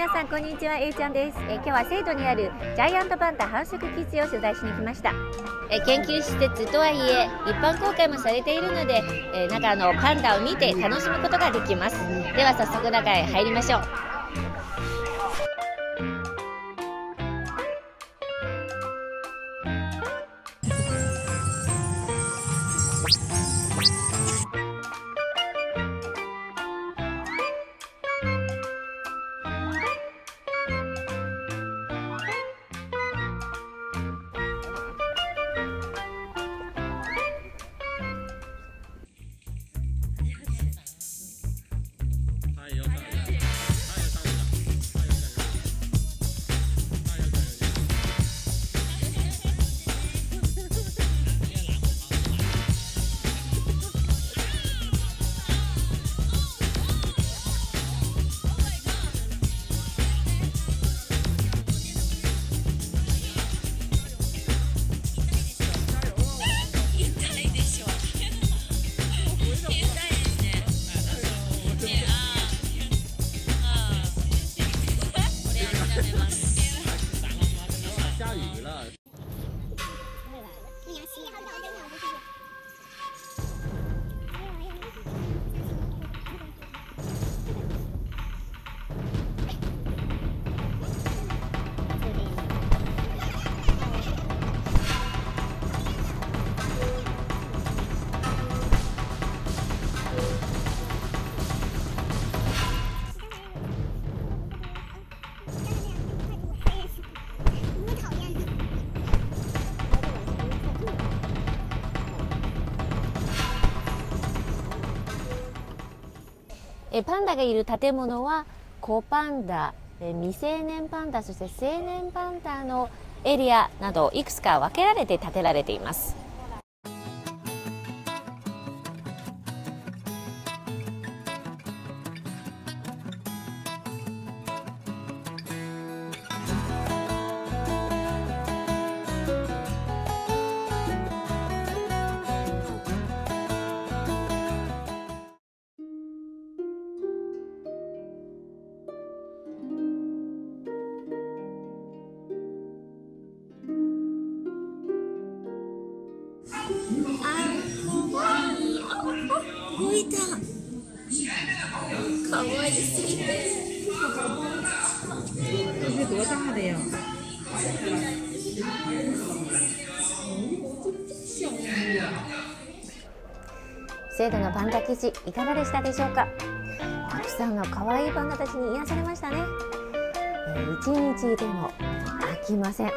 皆さんこんにちは A ちゃんです、え今日は成都にあるジャイアントパンダ繁殖基地を取材しに来ました。え研究施設とはいえ一般公開もされているので、え中のパンダを見て楽しむことができます。では早速中へ入りましょう。えパンダがいる建物は子パンダ未成年パンダそして成年パンダのエリアなどいくつか分けられて建てられています。動いた。可愛すぎて。这是多大的呀？制度のパンダ記事いかがでしたでしょうか？たくさんの可愛いパンダたちに癒されましたね、一日でも飽きません。ね？